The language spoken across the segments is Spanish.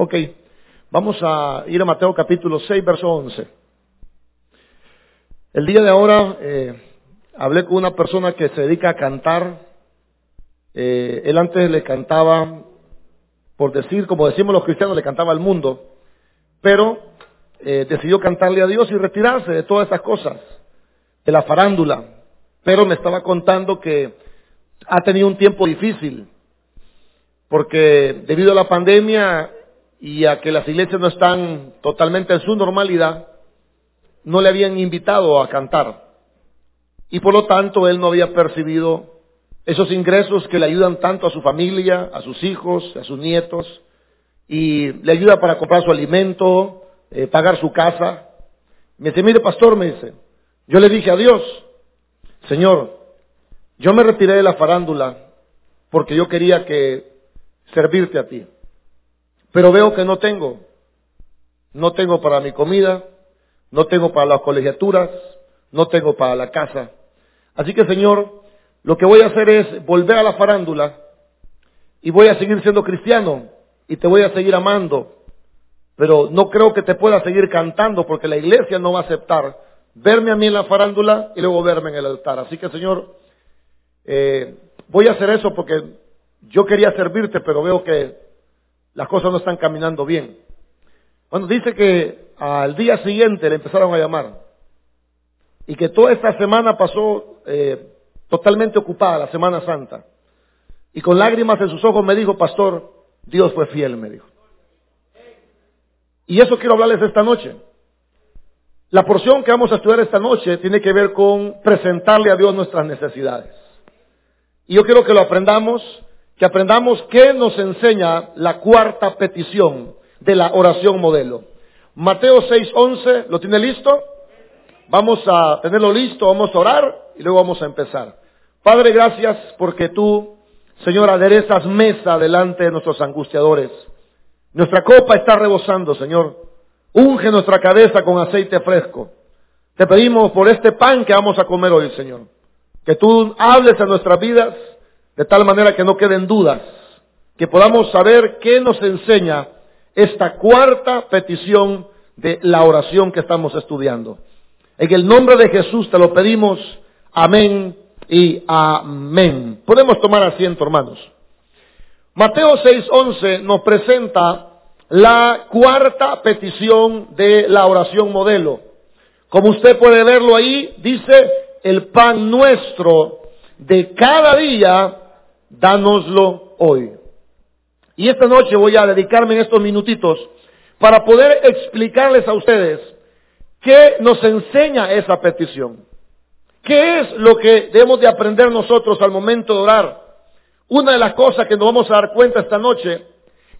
Ok, vamos a ir a Mateo capítulo 6, verso 11. El día de ahora eh, hablé con una persona que se dedica a cantar. Eh, él antes le cantaba, por decir, como decimos los cristianos, le cantaba al mundo, pero eh, decidió cantarle a Dios y retirarse de todas esas cosas, de la farándula. Pero me estaba contando que ha tenido un tiempo difícil, porque debido a la pandemia y a que las iglesias no están totalmente en su normalidad, no le habían invitado a cantar. Y por lo tanto él no había percibido esos ingresos que le ayudan tanto a su familia, a sus hijos, a sus nietos, y le ayuda para comprar su alimento, eh, pagar su casa. Me dice, mire pastor, me dice, yo le dije a Dios, Señor, yo me retiré de la farándula porque yo quería que servirte a ti. Pero veo que no tengo. No tengo para mi comida, no tengo para las colegiaturas, no tengo para la casa. Así que Señor, lo que voy a hacer es volver a la farándula y voy a seguir siendo cristiano y te voy a seguir amando. Pero no creo que te pueda seguir cantando porque la iglesia no va a aceptar verme a mí en la farándula y luego verme en el altar. Así que Señor, eh, voy a hacer eso porque yo quería servirte, pero veo que las cosas no están caminando bien. Bueno, dice que al día siguiente le empezaron a llamar y que toda esta semana pasó eh, totalmente ocupada, la Semana Santa. Y con lágrimas en sus ojos me dijo, pastor, Dios fue fiel, me dijo. Y eso quiero hablarles esta noche. La porción que vamos a estudiar esta noche tiene que ver con presentarle a Dios nuestras necesidades. Y yo quiero que lo aprendamos, que aprendamos qué nos enseña la cuarta petición de la oración modelo. Mateo 6:11, ¿lo tiene listo? Vamos a tenerlo listo, vamos a orar y luego vamos a empezar. Padre, gracias porque tú, Señor, aderezas mesa delante de nuestros angustiadores. Nuestra copa está rebosando, Señor. Unge nuestra cabeza con aceite fresco. Te pedimos por este pan que vamos a comer hoy, Señor. Que tú hables a nuestras vidas de tal manera que no queden dudas. Que podamos saber qué nos enseña esta cuarta petición de la oración que estamos estudiando. En el nombre de Jesús te lo pedimos. Amén y amén. Podemos tomar asiento, hermanos. Mateo 6:11 nos presenta la cuarta petición de la oración modelo. Como usted puede verlo ahí, dice, el pan nuestro de cada día, dánoslo hoy. Y esta noche voy a dedicarme en estos minutitos para poder explicarles a ustedes qué nos enseña esa petición. ¿Qué es lo que debemos de aprender nosotros al momento de orar? Una de las cosas que nos vamos a dar cuenta esta noche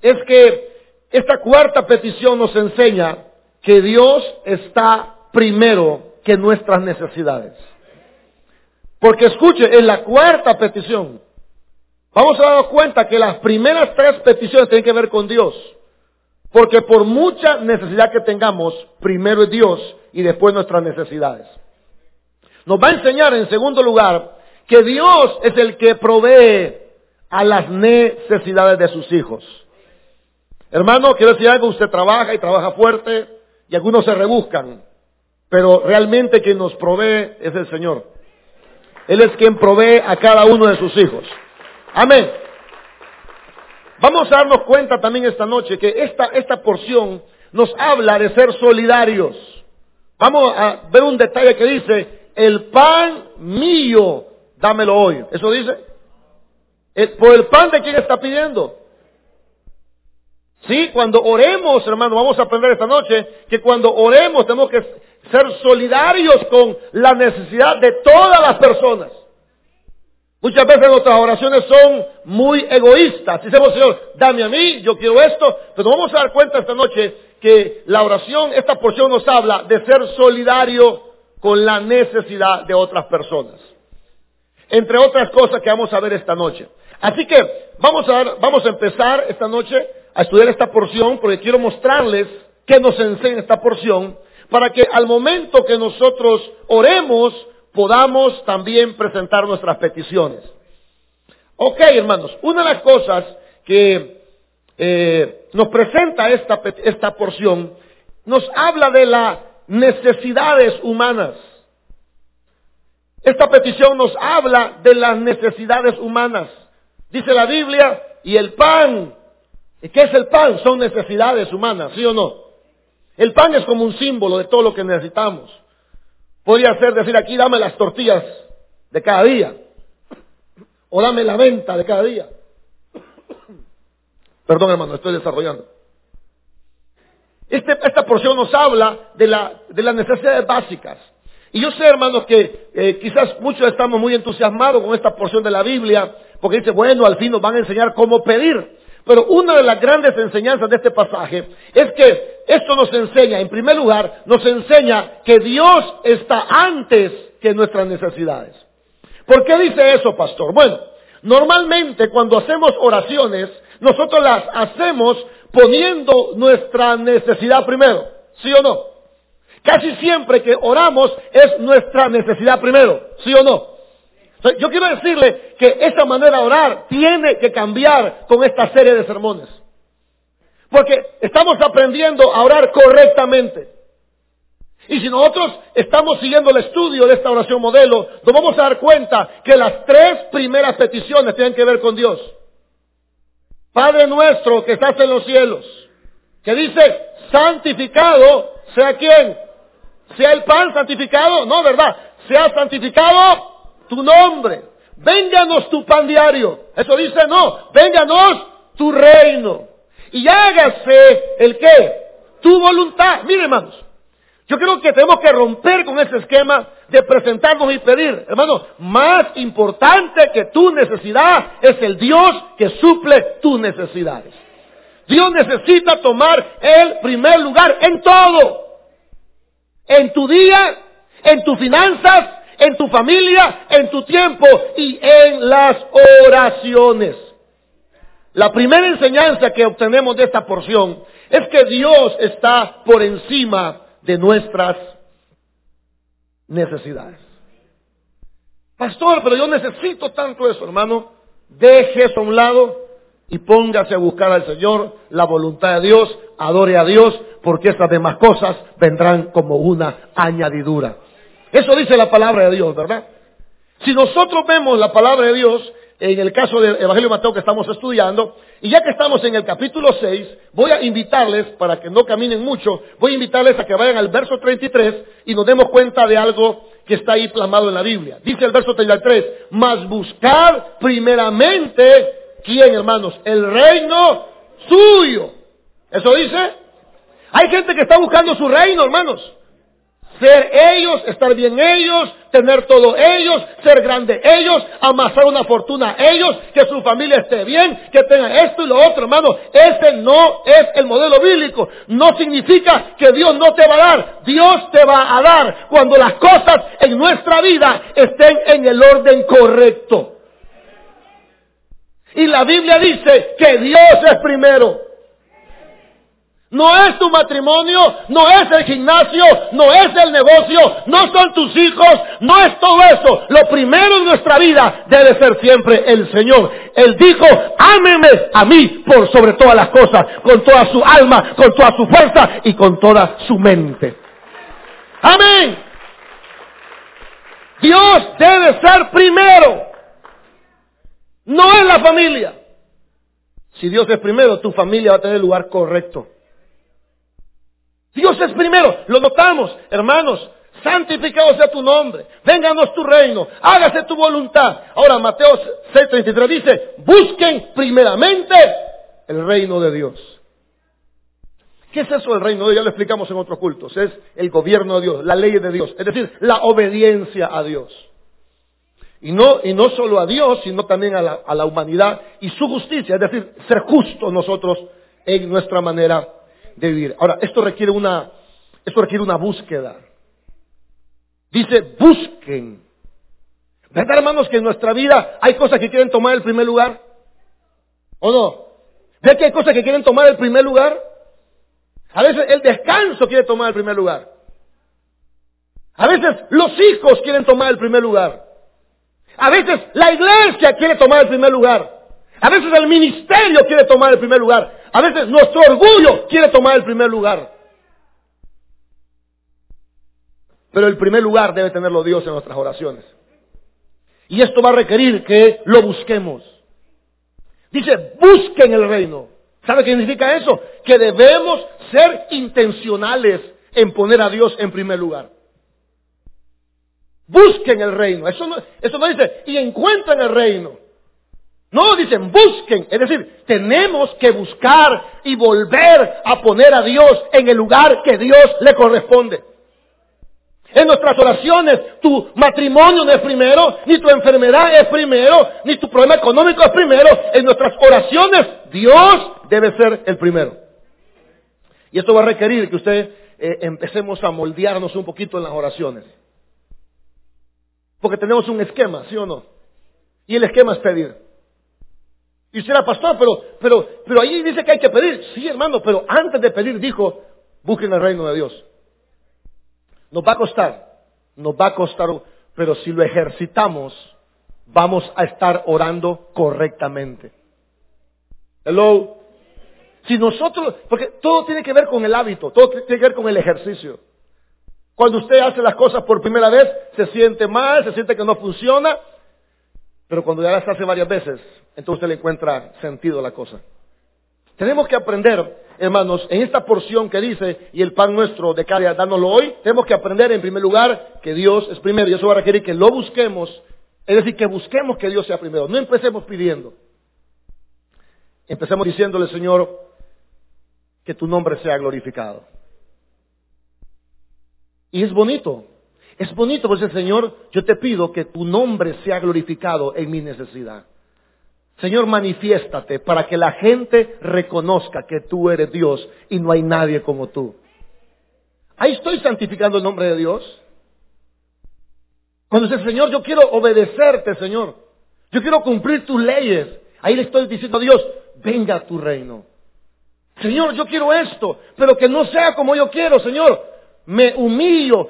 es que esta cuarta petición nos enseña que Dios está primero que nuestras necesidades. Porque escuche, en la cuarta petición, vamos a darnos cuenta que las primeras tres peticiones tienen que ver con Dios. Porque por mucha necesidad que tengamos, primero es Dios y después nuestras necesidades. Nos va a enseñar en segundo lugar que Dios es el que provee a las necesidades de sus hijos. Hermano, quiero decir algo, usted trabaja y trabaja fuerte y algunos se rebuscan, pero realmente quien nos provee es el Señor. Él es quien provee a cada uno de sus hijos. Amén. Vamos a darnos cuenta también esta noche que esta, esta porción nos habla de ser solidarios. Vamos a ver un detalle que dice, el pan mío, dámelo hoy. ¿Eso dice? ¿Por el pan de quién está pidiendo? Sí, cuando oremos, hermano, vamos a aprender esta noche que cuando oremos tenemos que ser solidarios con la necesidad de todas las personas. Muchas veces nuestras oraciones son muy egoístas. Decimos, Señor, dame a mí, yo quiero esto. Pero vamos a dar cuenta esta noche que la oración, esta porción nos habla de ser solidario con la necesidad de otras personas. Entre otras cosas que vamos a ver esta noche. Así que vamos a, vamos a empezar esta noche a estudiar esta porción porque quiero mostrarles qué nos enseña esta porción para que al momento que nosotros oremos podamos también presentar nuestras peticiones. Ok, hermanos, una de las cosas que eh, nos presenta esta, esta porción, nos habla de las necesidades humanas. Esta petición nos habla de las necesidades humanas. Dice la Biblia, y el pan. ¿Y qué es el pan? Son necesidades humanas, ¿sí o no? El pan es como un símbolo de todo lo que necesitamos. Podría ser decir aquí, dame las tortillas de cada día. O dame la venta de cada día. Perdón, hermano, estoy desarrollando. Este, esta porción nos habla de, la, de las necesidades básicas. Y yo sé, hermanos, que eh, quizás muchos estamos muy entusiasmados con esta porción de la Biblia, porque dice, bueno, al fin nos van a enseñar cómo pedir. Pero una de las grandes enseñanzas de este pasaje es que esto nos enseña, en primer lugar, nos enseña que Dios está antes que nuestras necesidades. ¿Por qué dice eso, pastor? Bueno, normalmente cuando hacemos oraciones, nosotros las hacemos poniendo nuestra necesidad primero, ¿sí o no? Casi siempre que oramos es nuestra necesidad primero, ¿sí o no? Yo quiero decirle que esa manera de orar tiene que cambiar con esta serie de sermones. Porque estamos aprendiendo a orar correctamente. Y si nosotros estamos siguiendo el estudio de esta oración modelo, nos vamos a dar cuenta que las tres primeras peticiones tienen que ver con Dios. Padre nuestro que estás en los cielos, que dice, santificado sea quien, sea el pan santificado, no, ¿verdad? Sea santificado tu nombre. Vénganos tu pan diario. Eso dice, no, vénganos tu reino. Y hágase el qué? Tu voluntad. Mire, hermanos. Yo creo que tenemos que romper con ese esquema de presentarnos y pedir. Hermano, más importante que tu necesidad es el Dios que suple tus necesidades. Dios necesita tomar el primer lugar en todo en tu día, en tus finanzas, en tu familia, en tu tiempo y en las oraciones. La primera enseñanza que obtenemos de esta porción es que Dios está por encima de nuestras necesidades. Pastor, pero yo necesito tanto eso, hermano. Deje eso a un lado y póngase a buscar al Señor, la voluntad de Dios, adore a Dios, porque estas demás cosas vendrán como una añadidura. Eso dice la palabra de Dios, ¿verdad? Si nosotros vemos la palabra de Dios, en el caso del Evangelio de Mateo que estamos estudiando, y ya que estamos en el capítulo 6, voy a invitarles, para que no caminen mucho, voy a invitarles a que vayan al verso 33 y nos demos cuenta de algo que está ahí plasmado en la Biblia. Dice el verso 33, mas buscar primeramente ¿Quién, hermanos? El reino suyo. ¿Eso dice? Hay gente que está buscando su reino, hermanos. Ser ellos, estar bien ellos, tener todo ellos, ser grande ellos, amasar una fortuna ellos, que su familia esté bien, que tengan esto y lo otro, hermano. Ese no es el modelo bíblico. No significa que Dios no te va a dar. Dios te va a dar cuando las cosas en nuestra vida estén en el orden correcto. Y la Biblia dice que Dios es primero. No es tu matrimonio, no es el gimnasio, no es el negocio, no son tus hijos, no es todo eso. Lo primero en nuestra vida debe ser siempre el Señor. Él dijo, ámeme a mí por sobre todas las cosas, con toda su alma, con toda su fuerza y con toda su mente. Amén. Dios debe ser primero. No es la familia. Si Dios es primero, tu familia va a tener el lugar correcto. Dios es primero, lo notamos, hermanos. Santificado sea tu nombre, vénganos tu reino, hágase tu voluntad. Ahora Mateo 6:33 dice, busquen primeramente el reino de Dios. ¿Qué es eso del reino de Dios? Ya lo explicamos en otros cultos. Es el gobierno de Dios, la ley de Dios, es decir, la obediencia a Dios. Y no, y no solo a Dios, sino también a la, a la humanidad y su justicia, es decir, ser justos nosotros en nuestra manera de vivir. Ahora, esto requiere una, esto requiere una búsqueda. Dice, busquen. ¿Verdad, hermanos, que en nuestra vida hay cosas que quieren tomar el primer lugar? ¿O no? ¿Ve que hay cosas que quieren tomar el primer lugar? A veces el descanso quiere tomar el primer lugar. A veces los hijos quieren tomar el primer lugar. A veces la iglesia quiere tomar el primer lugar. A veces el ministerio quiere tomar el primer lugar. A veces nuestro orgullo quiere tomar el primer lugar. Pero el primer lugar debe tenerlo Dios en nuestras oraciones. Y esto va a requerir que lo busquemos. Dice, busquen el reino. ¿Sabe qué significa eso? Que debemos ser intencionales en poner a Dios en primer lugar. Busquen el reino. Eso no, eso no dice, y encuentren el reino. No, dicen, busquen. Es decir, tenemos que buscar y volver a poner a Dios en el lugar que Dios le corresponde. En nuestras oraciones, tu matrimonio no es primero, ni tu enfermedad es primero, ni tu problema económico es primero. En nuestras oraciones, Dios debe ser el primero. Y esto va a requerir que usted eh, empecemos a moldearnos un poquito en las oraciones. Porque tenemos un esquema, ¿sí o no? Y el esquema es pedir. Y era pastor, pero, pero, pero ahí dice que hay que pedir. Sí, hermano, pero antes de pedir dijo, busquen el reino de Dios. Nos va a costar, nos va a costar, pero si lo ejercitamos, vamos a estar orando correctamente. Hello. Si nosotros, porque todo tiene que ver con el hábito, todo tiene que ver con el ejercicio. Cuando usted hace las cosas por primera vez, se siente mal, se siente que no funciona, pero cuando ya las hace varias veces, entonces usted le encuentra sentido a la cosa. Tenemos que aprender, hermanos, en esta porción que dice, y el pan nuestro de cada día, dándolo hoy, tenemos que aprender en primer lugar que Dios es primero, y eso va a requerir que lo busquemos, es decir, que busquemos que Dios sea primero, no empecemos pidiendo. Empecemos diciéndole, Señor, que tu nombre sea glorificado. Y es bonito, es bonito, pues el Señor, yo te pido que tu nombre sea glorificado en mi necesidad. Señor, manifiéstate para que la gente reconozca que tú eres Dios y no hay nadie como tú. Ahí estoy santificando el nombre de Dios. Cuando dice, Señor, yo quiero obedecerte, Señor. Yo quiero cumplir tus leyes. Ahí le estoy diciendo a Dios, venga a tu reino. Señor, yo quiero esto, pero que no sea como yo quiero, Señor. Me humillo,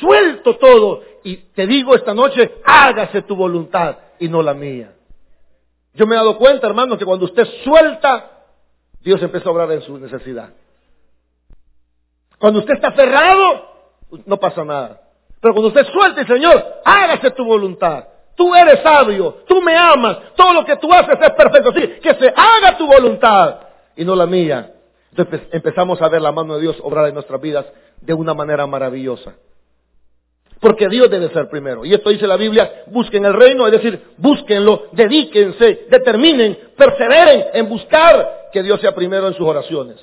suelto todo y te digo esta noche, hágase tu voluntad y no la mía. Yo me he dado cuenta, hermano, que cuando usted suelta, Dios empieza a obrar en su necesidad. Cuando usted está cerrado, no pasa nada. Pero cuando usted suelta, Señor, hágase tu voluntad. Tú eres sabio, tú me amas, todo lo que tú haces es perfecto. Sí, que se haga tu voluntad y no la mía. Entonces empezamos a ver la mano de Dios obrar en nuestras vidas de una manera maravillosa. Porque Dios debe ser primero. Y esto dice la Biblia, busquen el reino, es decir, búsquenlo, dedíquense, determinen, perseveren en buscar que Dios sea primero en sus oraciones.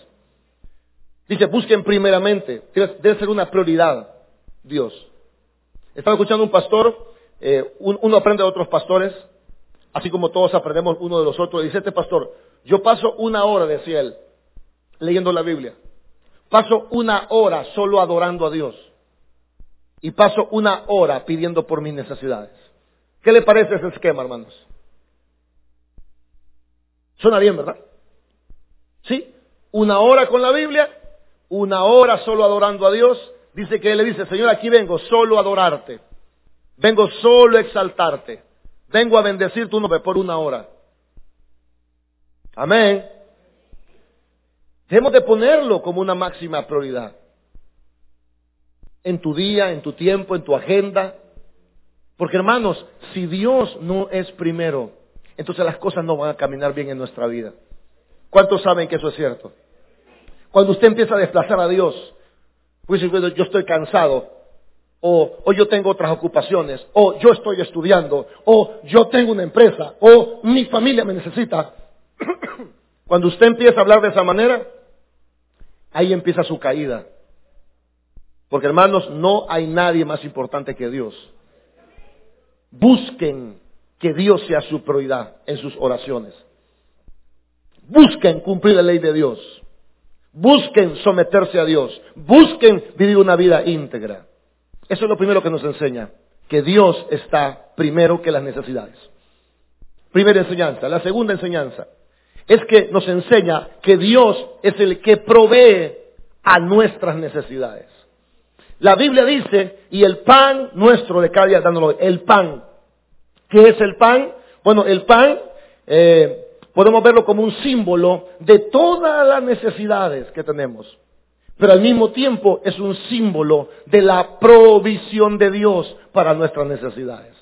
Dice, busquen primeramente, debe ser una prioridad Dios. Estaba escuchando un pastor, eh, uno aprende de otros pastores, así como todos aprendemos uno de los otros. Dice este pastor, yo paso una hora, decía él, leyendo la Biblia. Paso una hora solo adorando a Dios y paso una hora pidiendo por mis necesidades. ¿Qué le parece ese esquema, hermanos? Suena bien, ¿verdad? ¿Sí? Una hora con la Biblia, una hora solo adorando a Dios. Dice que Él le dice, Señor, aquí vengo solo a adorarte. Vengo solo a exaltarte. Vengo a bendecir tu nombre por una hora. Amén. Debemos de ponerlo como una máxima prioridad en tu día, en tu tiempo, en tu agenda. Porque hermanos, si Dios no es primero, entonces las cosas no van a caminar bien en nuestra vida. ¿Cuántos saben que eso es cierto? Cuando usted empieza a desplazar a Dios, pues yo estoy cansado, o, o, yo tengo otras ocupaciones, o yo estoy estudiando, o yo tengo una empresa, o mi familia me necesita. Cuando usted empieza a hablar de esa manera, ahí empieza su caída. Porque hermanos, no hay nadie más importante que Dios. Busquen que Dios sea su prioridad en sus oraciones. Busquen cumplir la ley de Dios. Busquen someterse a Dios. Busquen vivir una vida íntegra. Eso es lo primero que nos enseña. Que Dios está primero que las necesidades. Primera enseñanza. La segunda enseñanza es que nos enseña que Dios es el que provee a nuestras necesidades. La Biblia dice, y el pan nuestro de cada día dándolo, el pan. ¿Qué es el pan? Bueno, el pan, eh, podemos verlo como un símbolo de todas las necesidades que tenemos. Pero al mismo tiempo es un símbolo de la provisión de Dios para nuestras necesidades.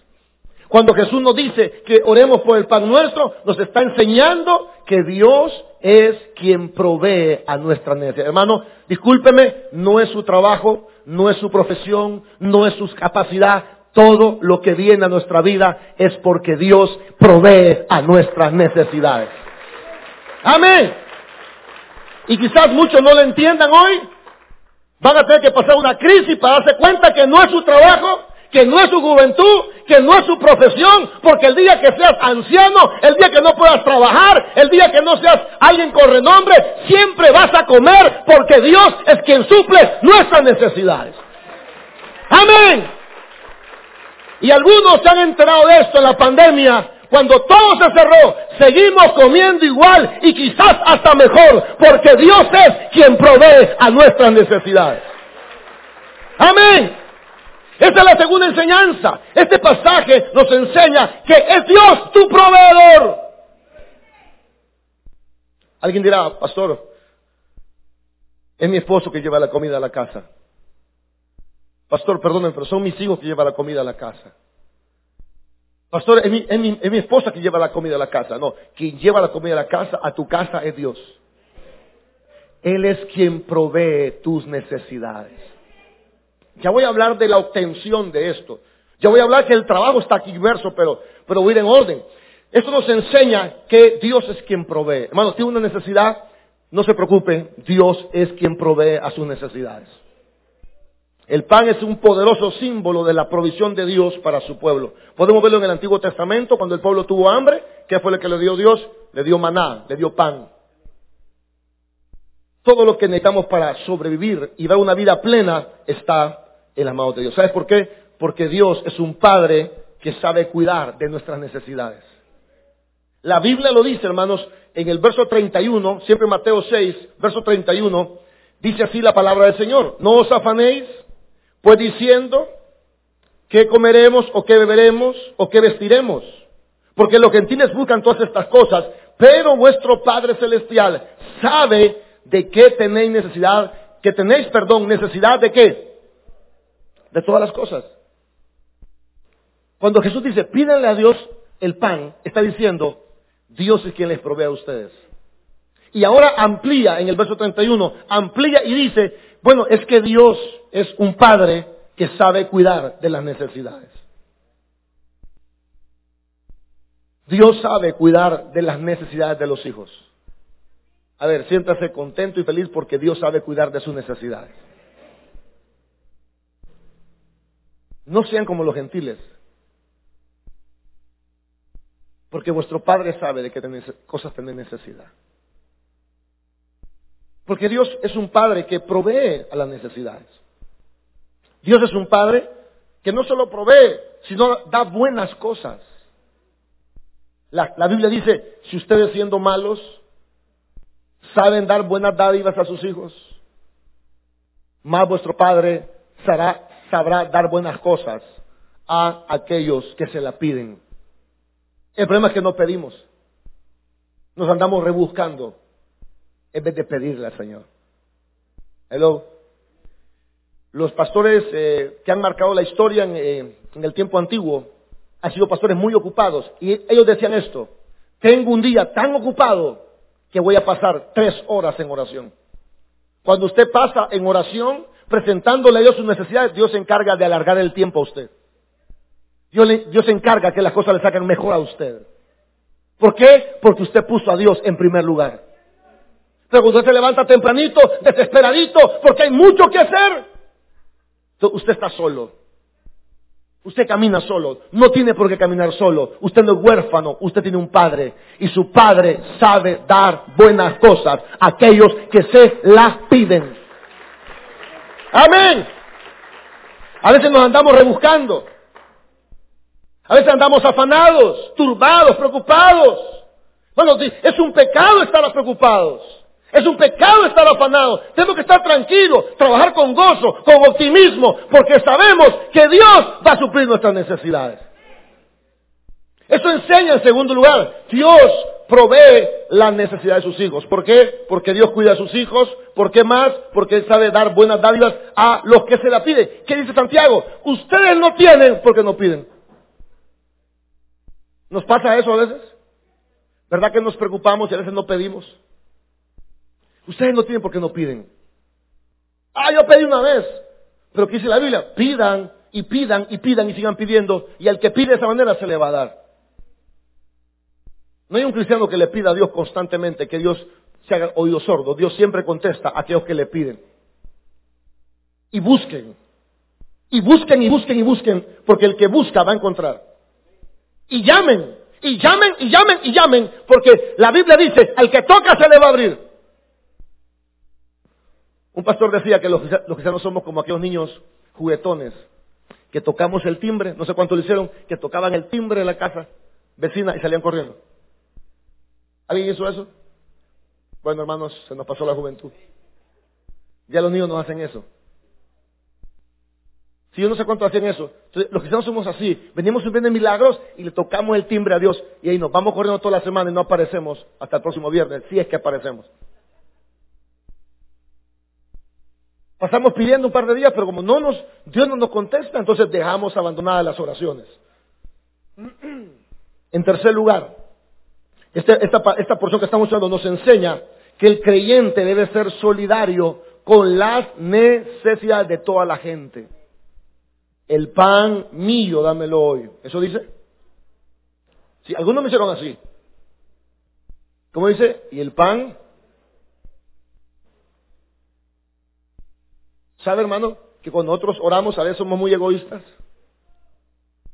Cuando Jesús nos dice que oremos por el pan nuestro, nos está enseñando que Dios es quien provee a nuestra necesidad. Hermano, discúlpeme, no es su trabajo, no es su profesión, no es su capacidad. Todo lo que viene a nuestra vida es porque Dios provee a nuestras necesidades. Amén. Y quizás muchos no lo entiendan hoy. Van a tener que pasar una crisis para darse cuenta que no es su trabajo, que no es su juventud, que no es su profesión, porque el día que seas anciano, el día que no puedas trabajar, el día que no seas alguien con renombre, siempre vas a comer porque Dios es quien suple nuestras necesidades. Amén. Y algunos se han enterado de esto en la pandemia. Cuando todo se cerró, seguimos comiendo igual y quizás hasta mejor, porque Dios es quien provee a nuestras necesidades. Amén. Esa es la segunda enseñanza. Este pasaje nos enseña que es Dios tu proveedor. Alguien dirá, pastor, es mi esposo que lleva la comida a la casa. Pastor, perdónenme, pero son mis hijos que llevan la comida a la casa. Pastor, es mi, es, mi, es mi, esposa que lleva la comida a la casa. No, quien lleva la comida a la casa, a tu casa, es Dios. Él es quien provee tus necesidades. Ya voy a hablar de la obtención de esto. Ya voy a hablar que el trabajo está aquí inverso, pero, pero voy a ir en orden. Esto nos enseña que Dios es quien provee. Hermanos, tiene una necesidad, no se preocupe, Dios es quien provee a sus necesidades. El pan es un poderoso símbolo de la provisión de Dios para su pueblo. Podemos verlo en el Antiguo Testamento, cuando el pueblo tuvo hambre, ¿qué fue lo que le dio Dios? Le dio maná, le dio pan. Todo lo que necesitamos para sobrevivir y dar una vida plena está en las manos de Dios. ¿Sabes por qué? Porque Dios es un Padre que sabe cuidar de nuestras necesidades. La Biblia lo dice, hermanos, en el verso 31, siempre Mateo 6, verso 31, dice así la palabra del Señor. No os afanéis, pues diciendo, ¿qué comeremos o qué beberemos o qué vestiremos? Porque los gentiles buscan todas estas cosas, pero vuestro Padre Celestial sabe de qué tenéis necesidad, que tenéis, perdón, necesidad de qué? De todas las cosas. Cuando Jesús dice, pídanle a Dios el pan, está diciendo, Dios es quien les provee a ustedes. Y ahora amplía en el verso 31, amplía y dice, bueno, es que Dios es un padre que sabe cuidar de las necesidades. Dios sabe cuidar de las necesidades de los hijos. A ver, siéntase contento y feliz porque Dios sabe cuidar de sus necesidades. No sean como los gentiles. Porque vuestro Padre sabe de qué cosas tenéis necesidad. Porque Dios es un Padre que provee a las necesidades. Dios es un Padre que no solo provee, sino da buenas cosas. La, la, Biblia dice, si ustedes siendo malos saben dar buenas dádivas a sus hijos, más vuestro Padre será, sabrá dar buenas cosas a aquellos que se la piden. El problema es que no pedimos. Nos andamos rebuscando en vez de pedirle al Señor. Hello. Los pastores eh, que han marcado la historia en, eh, en el tiempo antiguo han sido pastores muy ocupados y ellos decían esto, tengo un día tan ocupado que voy a pasar tres horas en oración. Cuando usted pasa en oración, presentándole a Dios sus necesidades, Dios se encarga de alargar el tiempo a usted. Dios, se encarga que las cosas le saquen mejor a usted. ¿Por qué? Porque usted puso a Dios en primer lugar. Pero usted se levanta tempranito, desesperadito, porque hay mucho que hacer, usted está solo. Usted camina solo, no tiene por qué caminar solo. Usted no es huérfano, usted tiene un padre. Y su padre sabe dar buenas cosas a aquellos que se las piden. Amén. A veces nos andamos rebuscando. A veces andamos afanados, turbados, preocupados. Bueno, es un pecado estar preocupados. Es un pecado estar afanados. Tenemos que estar tranquilos, trabajar con gozo, con optimismo, porque sabemos que Dios va a suplir nuestras necesidades. Eso enseña en segundo lugar, Dios provee la necesidad de sus hijos. ¿Por qué? Porque Dios cuida a sus hijos. ¿Por qué más? Porque Él sabe dar buenas dádivas a los que se la piden. ¿Qué dice Santiago? Ustedes no tienen porque no piden. ¿Nos pasa eso a veces? ¿Verdad que nos preocupamos y a veces no pedimos? Ustedes no tienen porque no piden. Ah, yo pedí una vez. Pero ¿qué dice la Biblia? Pidan y pidan y pidan y sigan pidiendo. Y al que pide de esa manera se le va a dar. No hay un cristiano que le pida a Dios constantemente que Dios se haga oído sordo. Dios siempre contesta a aquellos que le piden. Y busquen. Y busquen y busquen y busquen. Porque el que busca va a encontrar. Y llamen. Y llamen y llamen y llamen. Porque la Biblia dice, al que toca se le va a abrir. Un pastor decía que los, cristianos somos como aquellos niños juguetones que tocamos el timbre, no sé cuánto lo hicieron, que tocaban el timbre de la casa vecina y salían corriendo. ¿Alguien hizo eso? Bueno, hermanos, se nos pasó la juventud. Ya los niños no hacen eso. Si yo no sé cuánto hacen eso. Entonces, los cristianos somos así. Venimos de milagros y le tocamos el timbre a Dios. Y ahí nos vamos corriendo toda la semana y no aparecemos hasta el próximo viernes, si es que aparecemos. Pasamos pidiendo un par de días, pero como no nos, Dios no nos contesta, entonces dejamos abandonadas las oraciones. En tercer lugar, este, esta, esta, porción que estamos usando nos enseña que el creyente debe ser solidario con las necesidades de toda la gente. El pan mío, dámelo hoy. ¿Eso dice? Sí, algunos me hicieron así. ¿Cómo dice? Y el pan. ¿Sabe, hermano? Que cuando nosotros oramos a veces somos muy egoístas.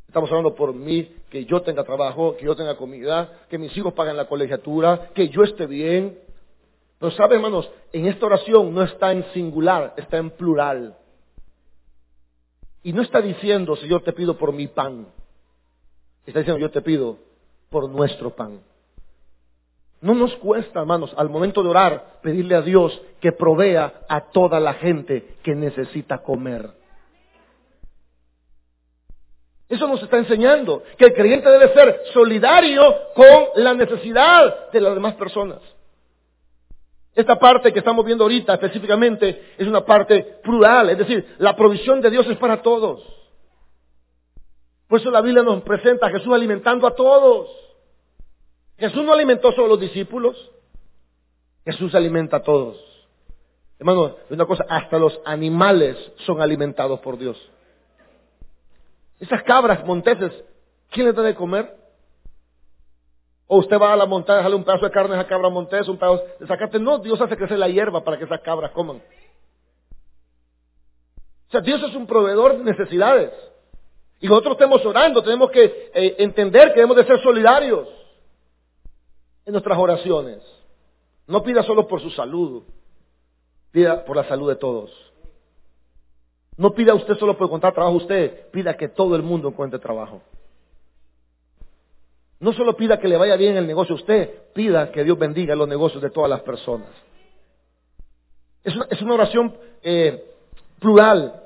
Estamos hablando por mí, que yo tenga trabajo, que yo tenga comida, que mis hijos paguen la colegiatura, que yo esté bien. Pero sabe, hermanos, en esta oración no está en singular, está en plural. Y no está diciendo, Señor, te pido por mi pan. Está diciendo, yo te pido por nuestro pan. No nos cuesta, hermanos, al momento de orar, pedirle a Dios que provea a toda la gente que necesita comer. Eso nos está enseñando, que el creyente debe ser solidario con la necesidad de las demás personas. Esta parte que estamos viendo ahorita específicamente es una parte plural, es decir, la provisión de Dios es para todos. Por eso la Biblia nos presenta a Jesús alimentando a todos. Jesús no alimentó solo a los discípulos, Jesús alimenta a todos. Hermano, una cosa, hasta los animales son alimentados por Dios. Esas cabras monteses, ¿quién les da de comer? O usted va a la montaña, sale un pedazo de carne a esa cabra montés, un pedazo de zacate. No, Dios hace crecer la hierba para que esas cabras coman. O sea, Dios es un proveedor de necesidades. Y nosotros estemos orando, tenemos que eh, entender que debemos de ser solidarios en nuestras oraciones. No pida solo por su salud, pida por la salud de todos. No pida usted solo por encontrar trabajo usted, pida que todo el mundo encuentre trabajo. No solo pida que le vaya bien el negocio a usted, pida que Dios bendiga los negocios de todas las personas. Es una, oración eh, plural.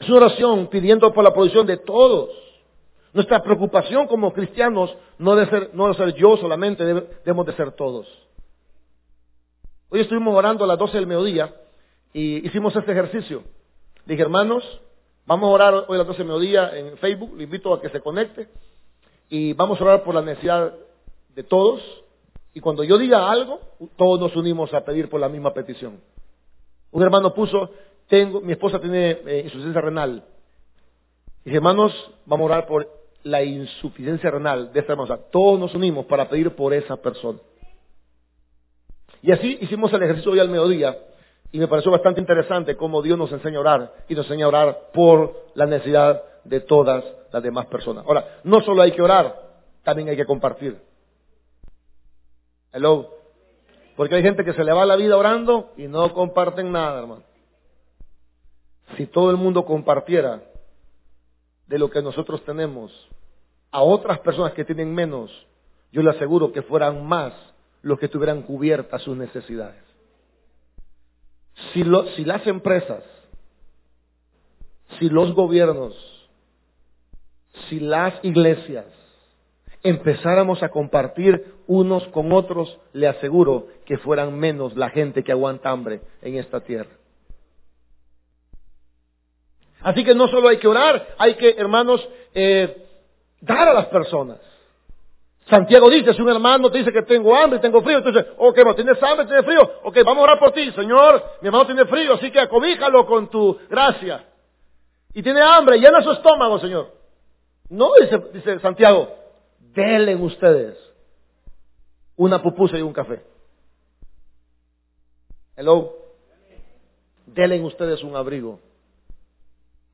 Es una oración pidiendo por la provisión de todos. Nuestra preocupación como cristianos no debe ser, no debe ser yo solamente, debemos de ser todos. Hoy estuvimos orando a las 12 del mediodía y hicimos este ejercicio. Dije, hermanos, vamos a orar hoy a las 12 de mediodía en Facebook, le invito a que se conecte y vamos a orar por la necesidad de todos. Y cuando yo diga algo, todos nos unimos a pedir por la misma petición. Un hermano puso, tengo, mi esposa tiene eh, insuficiencia renal. Dije, hermanos, vamos a orar por la insuficiencia renal de esta hermana. todos nos unimos para pedir por esa persona. Y así hicimos el ejercicio hoy al mediodía. Y me pareció bastante interesante cómo Dios nos enseña a orar y nos enseña a orar por la necesidad de todas las demás personas. Ahora, no solo hay que orar, también hay que compartir. Hello. Porque hay gente que se le va la vida orando y no comparten nada, hermano. Si todo el mundo compartiera de lo que nosotros tenemos a otras personas que tienen menos, yo le aseguro que fueran más los que tuvieran cubiertas sus necesidades. Si, las empresas, si los gobiernos, si las iglesias empezáramos a compartir unos con otros, le aseguro que fueran menos la gente que aguanta hambre en esta tierra. Así que no solo hay que orar, hay que, hermanos, eh, dar a las personas. Santiago dice, si un hermano te dice que tengo hambre y tengo frío, entonces, ok, no, tienes hambre, tienes frío, ok, vamos a orar por ti, Señor, mi hermano tiene frío, así que acobíjalo con tu gracia. Y tiene hambre, llena su estómago, Señor. No, dice, dice Santiago, denle ustedes una pupusa y un café. Hello. Denle ustedes un abrigo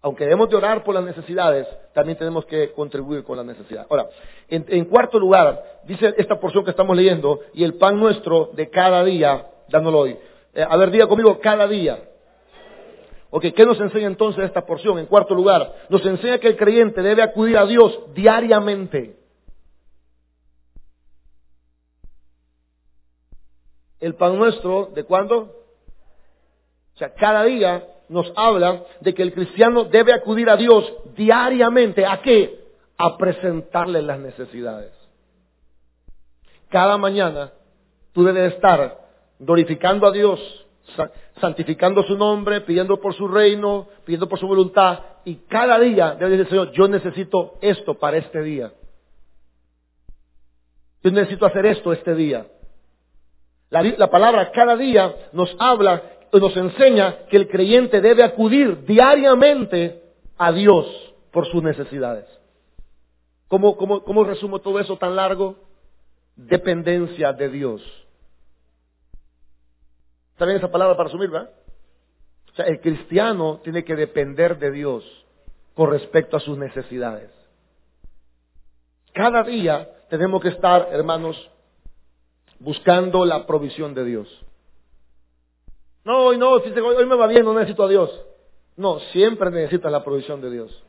aunque debemos de orar por las necesidades, también tenemos que contribuir con las necesidades. Ahora, en, cuarto lugar, dice esta porción que estamos leyendo, y el pan nuestro de cada día, dándolo hoy. Eh, a ver, diga conmigo, cada día. Ok, ¿qué nos enseña entonces esta porción? En cuarto lugar, nos enseña que el creyente debe acudir a Dios diariamente. El pan nuestro, ¿de cuándo? O sea, cada día nos habla de que el cristiano debe acudir a Dios diariamente. ¿A qué? A presentarle las necesidades. Cada mañana tú debes estar glorificando a Dios, santificando su nombre, pidiendo por su reino, pidiendo por su voluntad. Y cada día debe decir, Señor, yo necesito esto para este día. Yo necesito hacer esto este día. La, la palabra cada día nos habla nos enseña que el creyente debe acudir diariamente a Dios por sus necesidades. ¿Cómo, resumo todo eso tan largo? Dependencia de Dios. ¿Está bien esa palabra para resumir, verdad? O sea, el cristiano tiene que depender de Dios con respecto a sus necesidades. Cada día tenemos que estar, hermanos, buscando la provisión de Dios. No, hoy no, hoy me va bien, no necesito a Dios. No, siempre necesitas la provisión de Dios.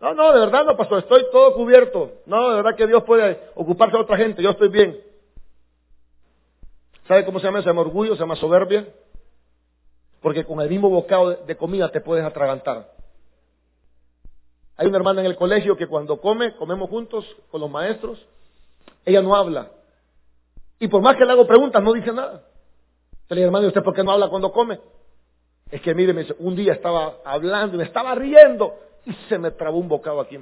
No, no, de verdad no, pastor, estoy todo cubierto. No, de verdad que Dios puede ocuparse de otra gente, yo estoy bien. ¿Sabe cómo se llama? Se llama orgullo, se llama soberbia. Porque con el mismo bocado de comida te puedes atragantar. Hay una hermana en el colegio que cuando come, comemos juntos con los maestros, ella no habla. Y por más que le hago preguntas, no dice nada. Le dije, hermano, ¿y usted por qué no habla cuando come? Es que mire, me dice, un día estaba hablando y me estaba riendo y se me trabó un bocado aquí.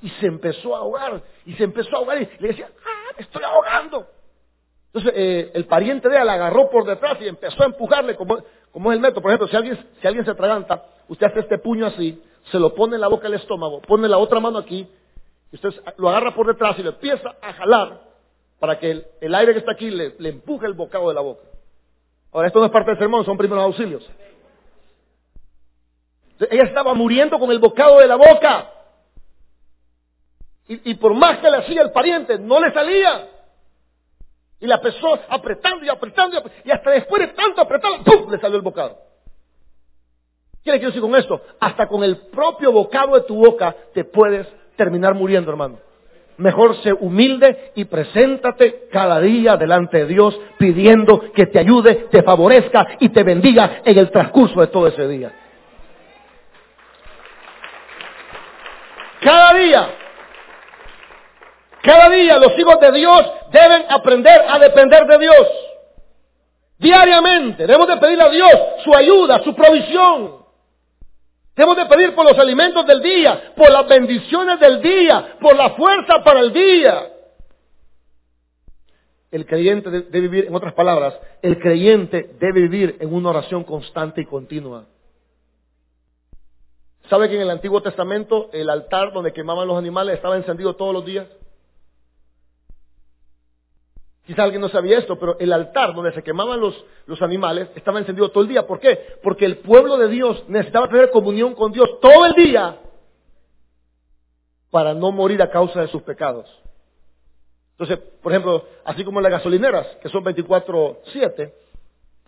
Y se empezó a ahogar, y se empezó a ahogar y le decía, ¡ah, me estoy ahogando! Entonces, eh, el pariente de ella la agarró por detrás y empezó a empujarle, como, es el método. Por ejemplo, si alguien, se atraganta, usted hace este puño así, se lo pone en la boca del estómago, pone la otra mano aquí, y usted lo agarra por detrás y le empieza a jalar para que el, aire que está aquí le, empuje el bocado de la boca. Ahora, esto no es parte del sermón, son primeros auxilios. ella estaba muriendo con el bocado de la boca. Y, por más que le hacía el pariente, no le salía. Y la empezó apretando y apretando y, hasta después de tanto apretar, ¡pum! le salió el bocado. ¿Qué le quiero decir con esto? Hasta con el propio bocado de tu boca te puedes terminar muriendo, hermano. Mejor sé humilde y preséntate cada día delante de Dios pidiendo que te ayude, te favorezca y te bendiga en el transcurso de todo ese día. Cada día, cada día los hijos de Dios deben aprender a depender de Dios. Diariamente debemos de pedirle a Dios su ayuda, su provisión. Debemos de pedir por los alimentos del día, por las bendiciones del día, por la fuerza para el día. El creyente debe vivir, en otras palabras, el creyente debe vivir en una oración constante y continua. ¿Sabe que en el Antiguo Testamento el altar donde quemaban los animales estaba encendido todos los días? Quizá alguien no sabía esto, pero el altar donde se quemaban los, los animales estaba encendido todo el día. ¿Por qué? Porque el pueblo de Dios necesitaba tener comunión con Dios todo el día para no morir a causa de sus pecados. Entonces, por ejemplo, así como en las gasolineras, que son 24-7,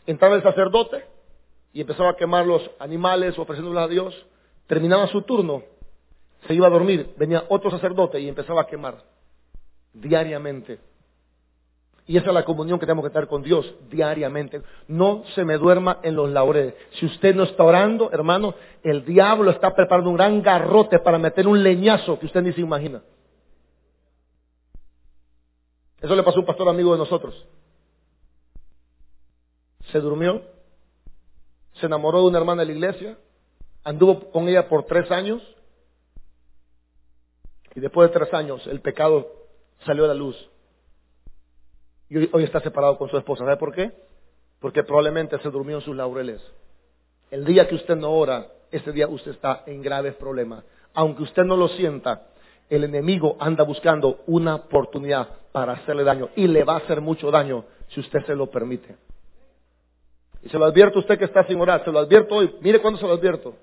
entraba el sacerdote y empezaba a quemar los animales ofreciéndolos a Dios, terminaba su turno, se iba a dormir, venía otro sacerdote y empezaba a quemar diariamente y esa es la comunión que tenemos que tener con Dios diariamente. No se me duerma en los laureles. Si usted no está orando, hermano, el diablo está preparando un gran garrote para meter un leñazo que usted ni se imagina. Eso le pasó a un pastor amigo de nosotros. Se durmió, se enamoró de una hermana de la iglesia, anduvo con ella por tres años y después de tres años el pecado salió a la luz. Hoy está separado con su esposa. ¿Sabe por qué? Porque probablemente se durmió en sus laureles. El día que usted no ora, ese día usted está en graves problemas. Aunque usted no lo sienta, el enemigo anda buscando una oportunidad para hacerle daño y le va a hacer mucho daño si usted se lo permite. Y se lo advierto a usted que está sin orar, se lo advierto hoy. Mire cuándo se lo advierto.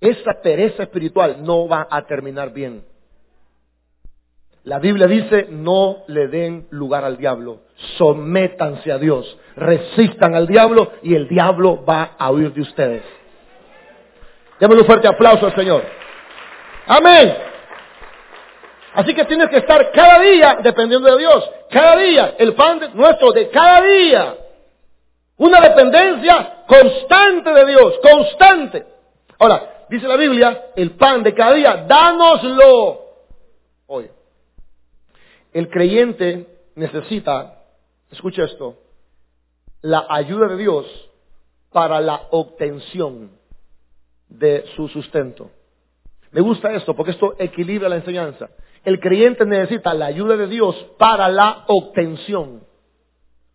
Esa pereza espiritual no va a terminar bien. La Biblia dice, no le den lugar al diablo, sométanse a Dios, resistan al diablo y el diablo va a huir de ustedes. Démosle un fuerte aplauso al Señor. Amén. Así que tienes que estar cada día dependiendo de Dios. Cada día. El pan nuestro de cada día. Una dependencia constante de Dios. Constante. Ahora, dice la Biblia, el pan de cada día, dánoslo hoy. El creyente necesita, escucha esto, la ayuda de Dios para la obtención de su sustento. Me gusta esto porque esto equilibra la enseñanza. El creyente necesita la ayuda de Dios para la obtención.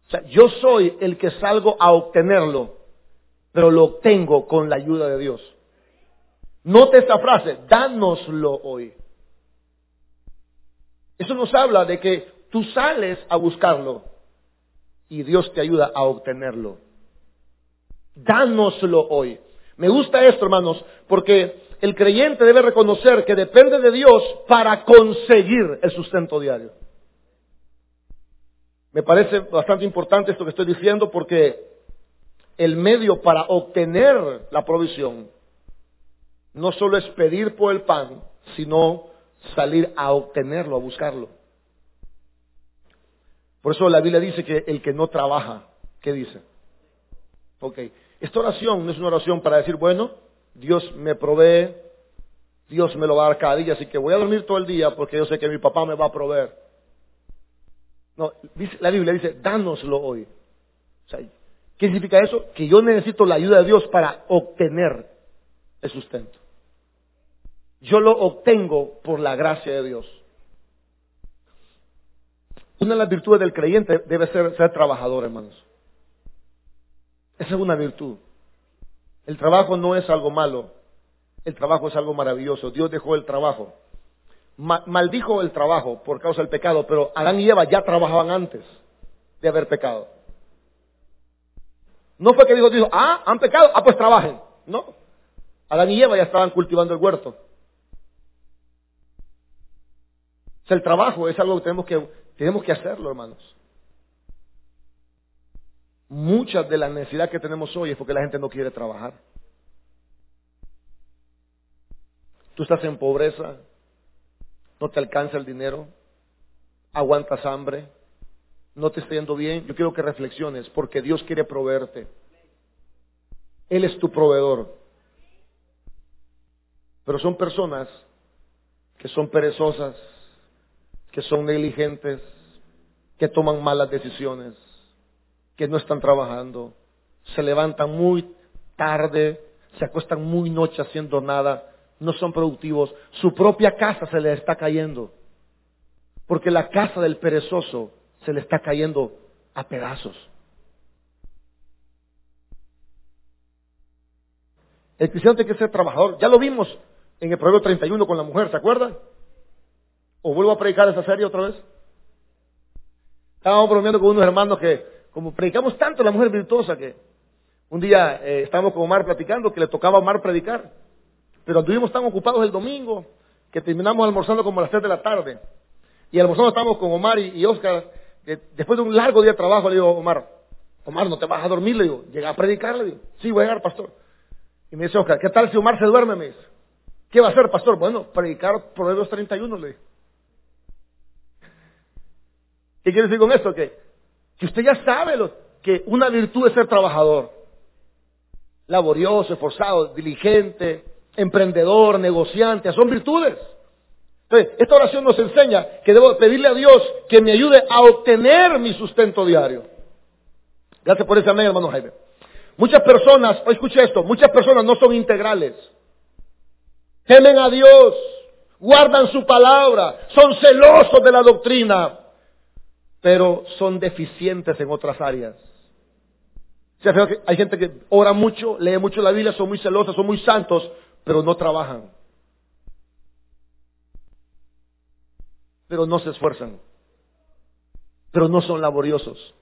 O sea, yo soy el que salgo a obtenerlo, pero lo obtengo con la ayuda de Dios. Note esta frase, dánoslo hoy. Eso nos habla de que tú sales a buscarlo y Dios te ayuda a obtenerlo. Dánoslo hoy. Me gusta esto, hermanos, porque el creyente debe reconocer que depende de Dios para conseguir el sustento diario. Me parece bastante importante esto que estoy diciendo porque el medio para obtener la provisión no solo es pedir por el pan, sino salir a obtenerlo, a buscarlo. Por eso la Biblia dice que el que no trabaja, ¿qué dice? Ok, esta oración no es una oración para decir, bueno, Dios me provee, Dios me lo va a dar cada día, así que voy a dormir todo el día porque yo sé que mi papá me va a proveer. No, la Biblia dice, dánoslo hoy. ¿Qué significa eso? Que yo necesito la ayuda de Dios para obtener el sustento. Yo lo obtengo por la gracia de Dios. Una de las virtudes del creyente debe ser ser trabajador, hermanos. Esa es una virtud. El trabajo no es algo malo. El trabajo es algo maravilloso. Dios dejó el trabajo. maldijo el trabajo por causa del pecado, pero Adán y Eva ya trabajaban antes de haber pecado. No fue que Dios dijo, ah, han pecado, ah, pues trabajen. No. Adán y Eva ya estaban cultivando el huerto. O sea, el trabajo es algo que tenemos que, tenemos que hacerlo, hermanos. Mucha de la necesidad que tenemos hoy es porque la gente no quiere trabajar. Tú estás en pobreza, no te alcanza el dinero, aguantas hambre, no te está yendo bien. Yo quiero que reflexiones porque Dios quiere proveerte. Él es tu proveedor. Pero son personas que son perezosas, que son negligentes, que toman malas decisiones que no están trabajando, se levantan muy tarde, se acuestan muy noche haciendo nada, no son productivos, su propia casa se les está cayendo, porque la casa del perezoso se le está cayendo a pedazos. El cristiano tiene que ser trabajador. Ya lo vimos en el Proverbio 31 con la mujer, ¿se acuerdan? ¿O vuelvo a predicar esa serie otra vez? Estábamos bromeando con unos hermanos que como predicamos tanto la mujer virtuosa que un día eh, estábamos con Omar platicando que le tocaba a Omar predicar, pero estuvimos tan ocupados el domingo que terminamos almorzando como a las 3 de la tarde. Y almorzando estábamos con Omar y, Oscar. después de un largo día de trabajo, le digo, Omar, Omar, ¿no te vas a dormir? Le digo, llega a predicar, le digo, sí, voy a llegar, pastor. Y me dice Oscar, ¿qué tal si Omar se duerme? Me dice, ¿qué va a hacer, pastor? Bueno, predicar Proverbios 31, le digo. ¿Qué quiere decir con esto? Que que usted ya sabe lo, que una virtud es ser trabajador. Laborioso, esforzado, diligente, emprendedor, negociante. Son virtudes. Entonces, esta oración nos enseña que debo pedirle a Dios que me ayude a obtener mi sustento diario. Gracias por ese amén, hermano Jaime. Muchas personas, escuche esto, muchas personas no son integrales. Temen a Dios, guardan su palabra, son celosos de la doctrina, pero son deficientes en otras áreas. Hay gente que ora mucho, lee mucho la Biblia, son muy celosos, son muy santos, pero no trabajan. Pero no se esfuerzan. Pero no son laboriosos.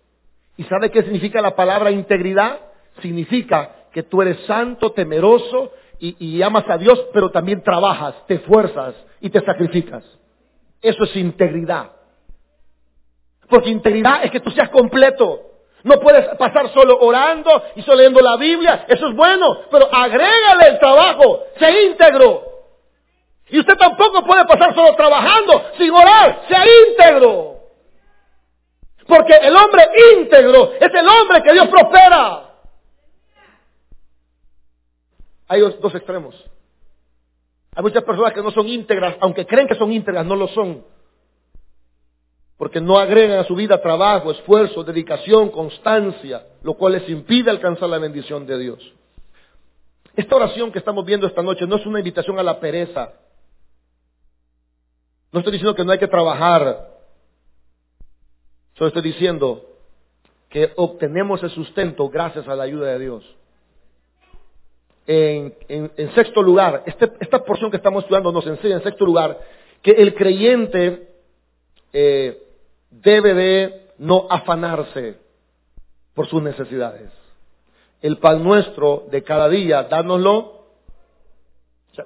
¿Y sabe qué significa la palabra integridad? Significa que tú eres santo, temeroso y, y amas a Dios, pero también trabajas, te esfuerzas y te sacrificas. Eso es integridad. Porque integridad es que tú seas completo. No puedes pasar solo orando y solo leyendo la Biblia. Eso es bueno, pero agrégale el trabajo. Sé íntegro. Y usted tampoco puede pasar solo trabajando sin orar. Sea íntegro. Porque el hombre íntegro es el hombre que Dios prospera. Hay dos, extremos. Hay muchas personas que no son íntegras, aunque creen que son íntegras, no lo son. Porque no agregan a su vida trabajo, esfuerzo, dedicación, constancia, lo cual les impide alcanzar la bendición de Dios. Esta oración que estamos viendo esta noche no es una invitación a la pereza. No estoy diciendo que no hay que trabajar. Solo estoy diciendo que obtenemos el sustento gracias a la ayuda de Dios. En, sexto lugar, este, esta porción que estamos estudiando nos enseña en sexto lugar que el creyente eh, debe de no afanarse por sus necesidades. El pan nuestro de cada día, dánoslo.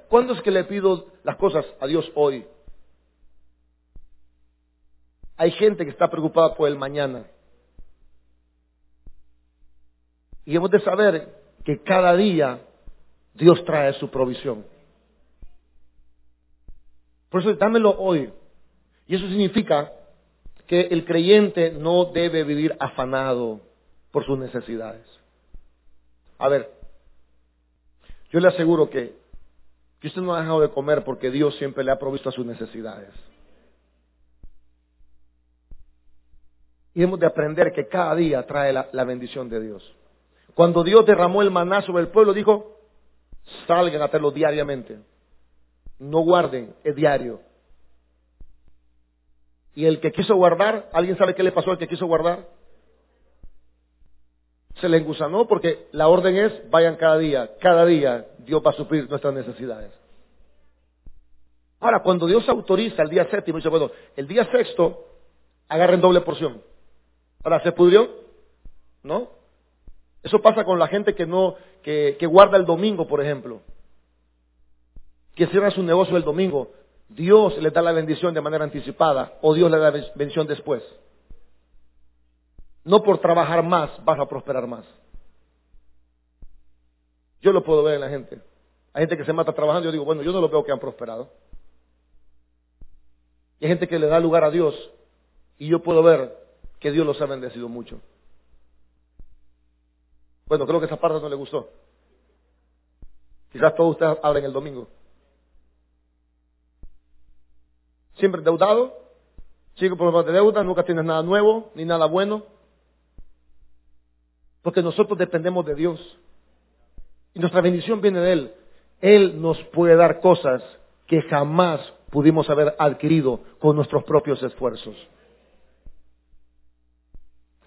¿Cuándo es que le pido las cosas a Dios hoy? Hay gente que está preocupada por el mañana. Y hemos de saber que cada día Dios trae su provisión. Por eso dámelo hoy. Y eso significa que el creyente no debe vivir afanado por sus necesidades. A ver, yo le aseguro que, que usted no ha dejado de comer porque Dios siempre le ha provisto a sus necesidades. Y hemos de aprender que cada día trae la, la bendición de Dios. Cuando Dios derramó el maná sobre el pueblo, dijo, salgan a hacerlo diariamente. No guarden, es diario. Y el que quiso guardar, ¿alguien sabe qué le pasó al que quiso guardar? Se le engusanó porque la orden es, vayan cada día, cada día Dios va a suplir nuestras necesidades. Ahora, cuando Dios autoriza el día séptimo, dice, bueno, el día sexto, agarren doble porción. Ahora, ¿se pudrió? ¿No? Eso pasa con la gente que no, que, que guarda el domingo, por ejemplo. Que cierra su negocio el domingo. Dios le da la bendición de manera anticipada o Dios le da la bendición después. No por trabajar más vas a prosperar más. Yo lo puedo ver en la gente. Hay gente que se mata trabajando, yo digo, bueno, yo no lo veo que han prosperado. Y hay gente que le da lugar a Dios y yo puedo ver que Dios los ha bendecido mucho. Bueno, creo que esa parte no le gustó. Quizás todos ustedes hablen el domingo. Siempre endeudado, sigue problemas de deuda, nunca tienes nada nuevo ni nada bueno. Porque nosotros dependemos de Dios. Y nuestra bendición viene de Él. Él nos puede dar cosas que jamás pudimos haber adquirido con nuestros propios esfuerzos.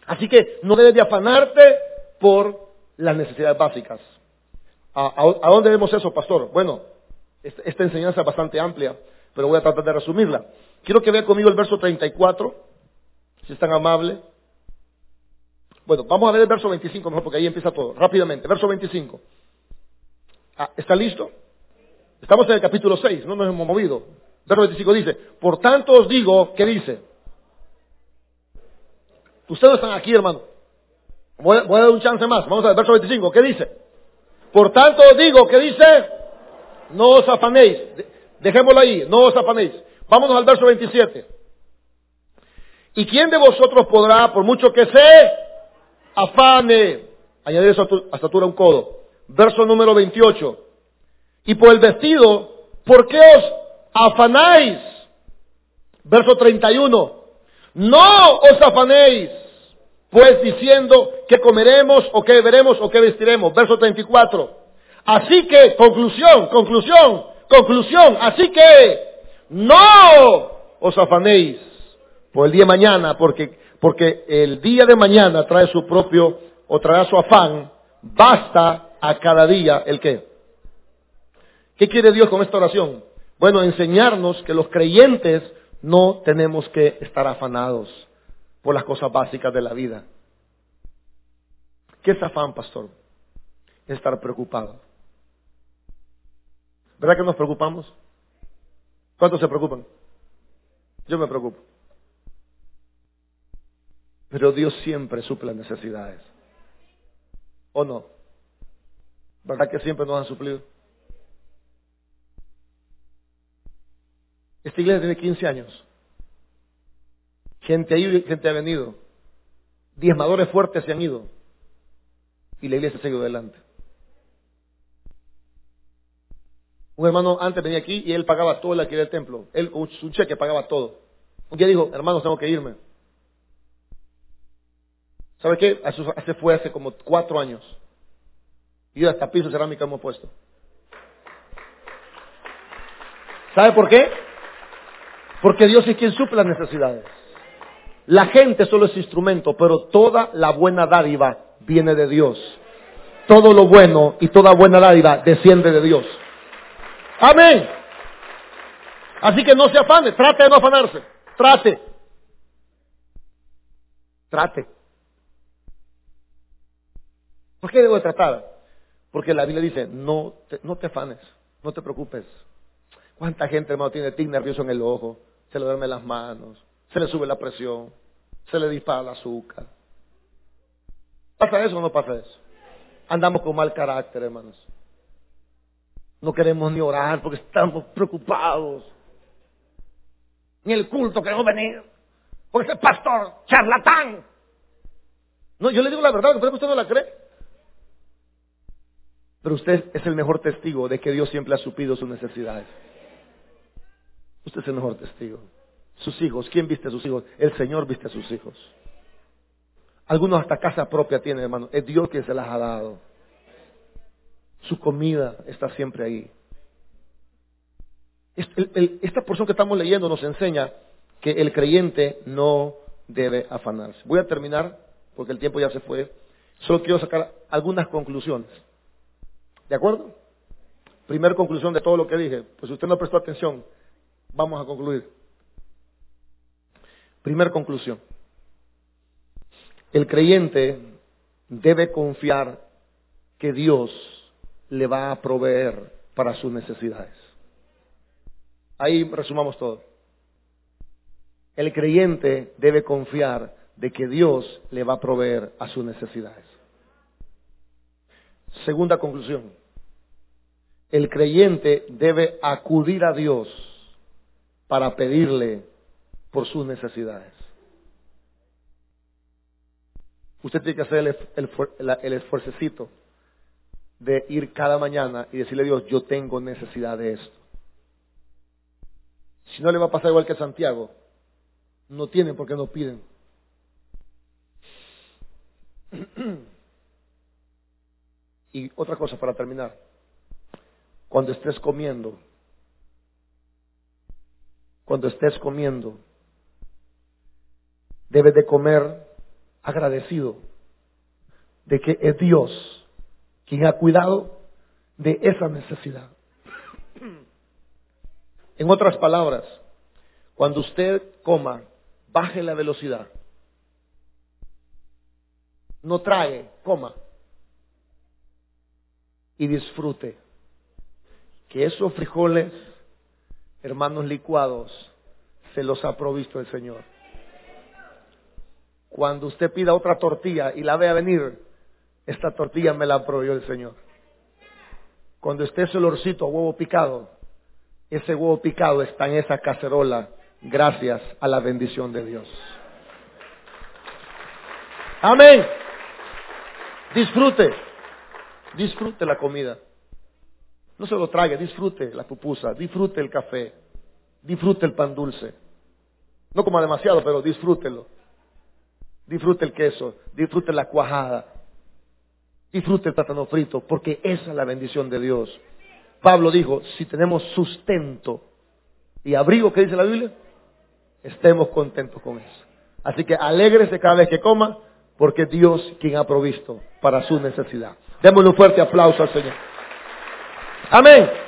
Así que no debes de afanarte por las necesidades básicas. ¿A, dónde vemos eso, pastor? Bueno, esta, enseñanza es bastante amplia, pero voy a tratar de resumirla. Quiero que vea conmigo el verso 34, si es tan amable. Bueno, vamos a ver el verso 25 mejor, porque ahí empieza todo. Rápidamente, verso 25. Ah, ¿Está listo? Estamos en el capítulo 6, no nos hemos movido. Verso 25 dice, por tanto os digo, ¿qué dice? Ustedes están aquí, hermano. Voy a, dar un chance más. Vamos a ver, verso 25. ¿Qué dice? Por tanto os digo, ¿qué dice? No os afanéis. Dejémoslo ahí, no os afanéis. Vámonos al verso 27. ¿Y quién de vosotros podrá, por mucho que se afane, añadir esa estatura un codo? Verso número 28. Y por el vestido, ¿por qué os afanáis? Verso 31. No os afanéis, pues diciendo que comeremos o que beberemos o que vestiremos. Verso 34. Así que, conclusión, conclusión, conclusión. Así que, no os afanéis por el día de mañana, porque, porque el día de mañana trae su propio, o traerá su afán. Basta a cada día el qué. ¿Qué quiere Dios con esta oración? Bueno, enseñarnos que los creyentes no tenemos que estar afanados por las cosas básicas de la vida. ¿Qué es afán, pastor? estar preocupado. ¿Verdad que nos preocupamos? ¿Cuántos se preocupan? Yo me preocupo. Pero Dios siempre suple necesidades. ¿O no? ¿Verdad que siempre nos han suplido? Esta iglesia tiene 15 años. Gente ha gente ha venido. Diezmadores fuertes se han ido. Y la iglesia ha seguido adelante. Un hermano antes venía aquí y él pagaba todo el alquiler del templo. Él con su cheque pagaba todo. Un día dijo, hermanos, tengo que irme. ¿Sabe qué? Hace fue hace como cuatro años. Y yo hasta piso cerámica hemos puesto. ¿Sabe por qué? Porque Dios es quien suple las necesidades. La gente solo es instrumento, pero toda la buena dádiva viene de Dios. Todo lo bueno y toda buena dádiva desciende de Dios. Amén. Así que no se afane, trate de no afanarse. Trate. Trate. ¿Por qué debo tratar? Porque la Biblia dice, no te, no te afanes, no te preocupes. ¿Cuánta gente, hermano, tiene tic nervioso en el ojo? Se le duermen las manos, se le sube la presión, se le dispara el azúcar. ¿Pasa eso o no pasa eso? Andamos con mal carácter, hermanos. No queremos ni orar porque estamos preocupados. Ni el culto queremos venir. Porque ese pastor charlatán. No, yo le digo la verdad, que usted no la cree. Pero usted es el mejor testigo de que Dios siempre ha suplido sus necesidades. Usted es el mejor testigo. Sus hijos, ¿quién viste a sus hijos? El Señor viste a sus hijos. Algunos hasta casa propia tienen, hermano. Es Dios quien se las ha dado. Su comida está siempre ahí. Esta porción que estamos leyendo nos enseña que el creyente no debe afanarse. Voy a terminar, porque el tiempo ya se fue. Solo quiero sacar algunas conclusiones. ¿De acuerdo? Primer conclusión de todo lo que dije. Pues si usted no prestó atención, vamos a concluir. Primer conclusión. El creyente debe confiar que Dios le va a proveer para sus necesidades. Ahí resumamos todo. El creyente debe confiar de que Dios le va a proveer a sus necesidades. Segunda conclusión. El creyente debe acudir a Dios para pedirle por sus necesidades. Usted tiene que hacer el, el, de ir cada mañana y decirle a Dios, yo tengo necesidad de esto. Si no le va a pasar igual que a Santiago, no tienen porque no piden. Y otra cosa para terminar. Cuando estés comiendo, cuando estés comiendo, debes de comer agradecido de que es Dios quien ha cuidado de esa necesidad. En otras palabras, cuando usted coma, baje la velocidad. No trae, coma y disfrute. Que esos frijoles, hermanos licuados, se los ha provisto el Señor. Cuando usted pida otra tortilla y la vea venir, esta tortilla me la proveyó el Señor. Cuando esté ese olorcito a huevo picado, ese huevo picado está en esa cacerola gracias a la bendición de Dios. Amén. Disfrute. Disfrute la comida. No se lo trague, disfrute la pupusa, disfrute el café, disfrute el pan dulce. No coma demasiado, pero disfrútelo. Disfrute el queso, disfrute la cuajada, disfrute el plátano frito, porque esa es la bendición de Dios. Pablo dijo, si tenemos sustento y abrigo, ¿qué dice la Biblia? Estemos contentos con eso. Así que alégrese cada vez que coma, porque Dios quien ha provisto para su necesidad. Démosle un fuerte aplauso al Señor. Amén.